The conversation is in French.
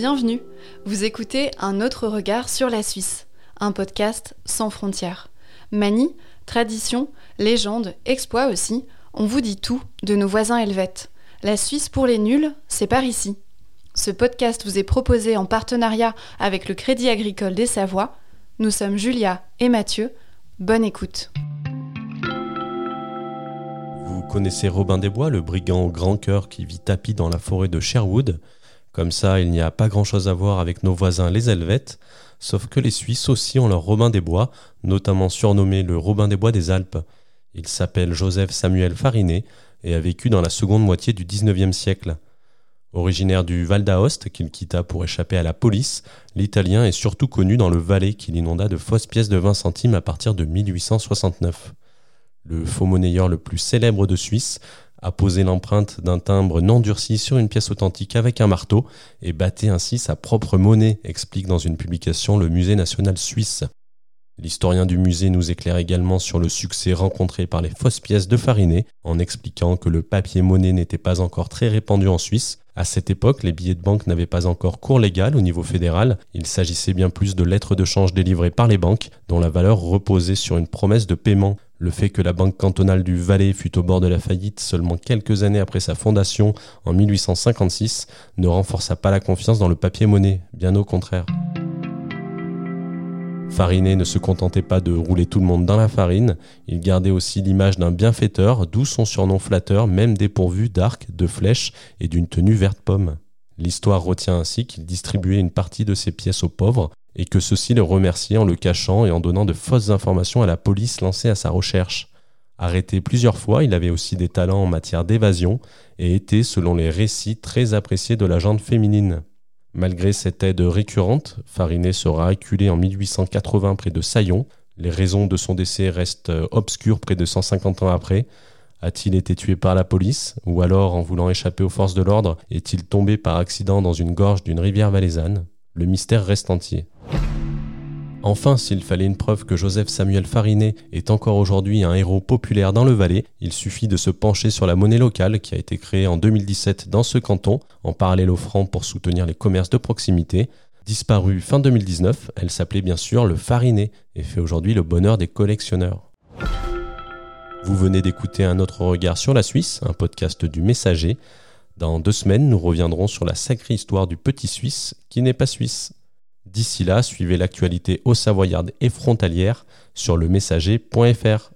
Bienvenue, vous écoutez Un autre regard sur la Suisse, un podcast sans frontières. Manie, tradition, légende, exploit aussi, on vous dit tout de nos voisins helvètes. La Suisse pour les nuls, c'est par ici. Ce podcast vous est proposé en partenariat avec le Crédit agricole des Savoies. Nous sommes Julia et Mathieu. Bonne écoute. Vous connaissez Robin des Bois, le brigand au grand cœur qui vit tapis dans la forêt de Sherwood. Comme ça, il n'y a pas grand-chose à voir avec nos voisins les Helvètes, sauf que les Suisses aussi ont leur Robin des Bois, notamment surnommé le Robin des Bois des Alpes. Il s'appelle Joseph Samuel Farinet et a vécu dans la seconde moitié du XIXe siècle. Originaire du Val d'Aoste, qu'il quitta pour échapper à la police, l'Italien est surtout connu dans le Valais qu'il inonda de fausses pièces de 20 centimes à partir de 1869. Le faux monnayeur le plus célèbre de Suisse a posé l'empreinte d'un timbre non durci sur une pièce authentique avec un marteau et battait ainsi sa propre monnaie, explique dans une publication le Musée national suisse. L'historien du musée nous éclaire également sur le succès rencontré par les fausses pièces de Farinet, en expliquant que le papier-monnaie n'était pas encore très répandu en Suisse. À cette époque, les billets de banque n'avaient pas encore cours légal au niveau fédéral. Il s'agissait bien plus de lettres de change délivrées par les banques, dont la valeur reposait sur une promesse de paiement. Le fait que la banque cantonale du Valais fût au bord de la faillite seulement quelques années après sa fondation en 1856 ne renforça pas la confiance dans le papier-monnaie, bien au contraire. Farinet ne se contentait pas de rouler tout le monde dans la farine, il gardait aussi l'image d'un bienfaiteur, d'où son surnom flatteur, même dépourvu d'arcs, de flèches et d'une tenue verte pomme. L'histoire retient ainsi qu'il distribuait une partie de ses pièces aux pauvres, et que ceux-ci le remerciaient en le cachant et en donnant de fausses informations à la police lancée à sa recherche. Arrêté plusieurs fois, il avait aussi des talents en matière d'évasion et était, selon les récits, très apprécié de la gente féminine. Malgré cette aide récurrente, Farinet sera acculé en 1880 près de Saillon. Les raisons de son décès restent obscures près de 150 ans après. A-t-il été tué par la police Ou alors, en voulant échapper aux forces de l'ordre, est-il tombé par accident dans une gorge d'une rivière valaisanne Le mystère reste entier. Enfin, s'il fallait une preuve que Joseph Samuel Farinet est encore aujourd'hui un héros populaire dans le Valais, il suffit de se pencher sur la monnaie locale qui a été créée en 2017 dans ce canton, en parallèle au franc pour soutenir les commerces de proximité. Disparue fin 2019, elle s'appelait bien sûr le Farinet et fait aujourd'hui le bonheur des collectionneurs. Vous venez d'écouter un autre regard sur la Suisse, un podcast du Messager. Dans deux semaines, nous reviendrons sur la sacrée histoire du petit Suisse qui n'est pas suisse. D'ici là, suivez l'actualité au savoyarde et frontalière sur lemessager.fr.